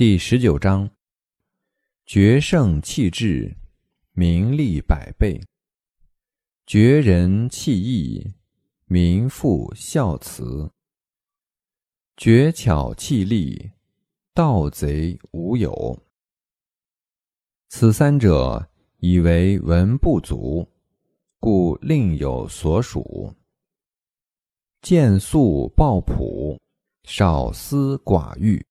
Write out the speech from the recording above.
第十九章：决胜气质，名利百倍；绝人弃义，民副孝慈；绝巧弃利，盗贼无有。此三者，以为文不足，故另有所属。见素抱朴，少思寡欲。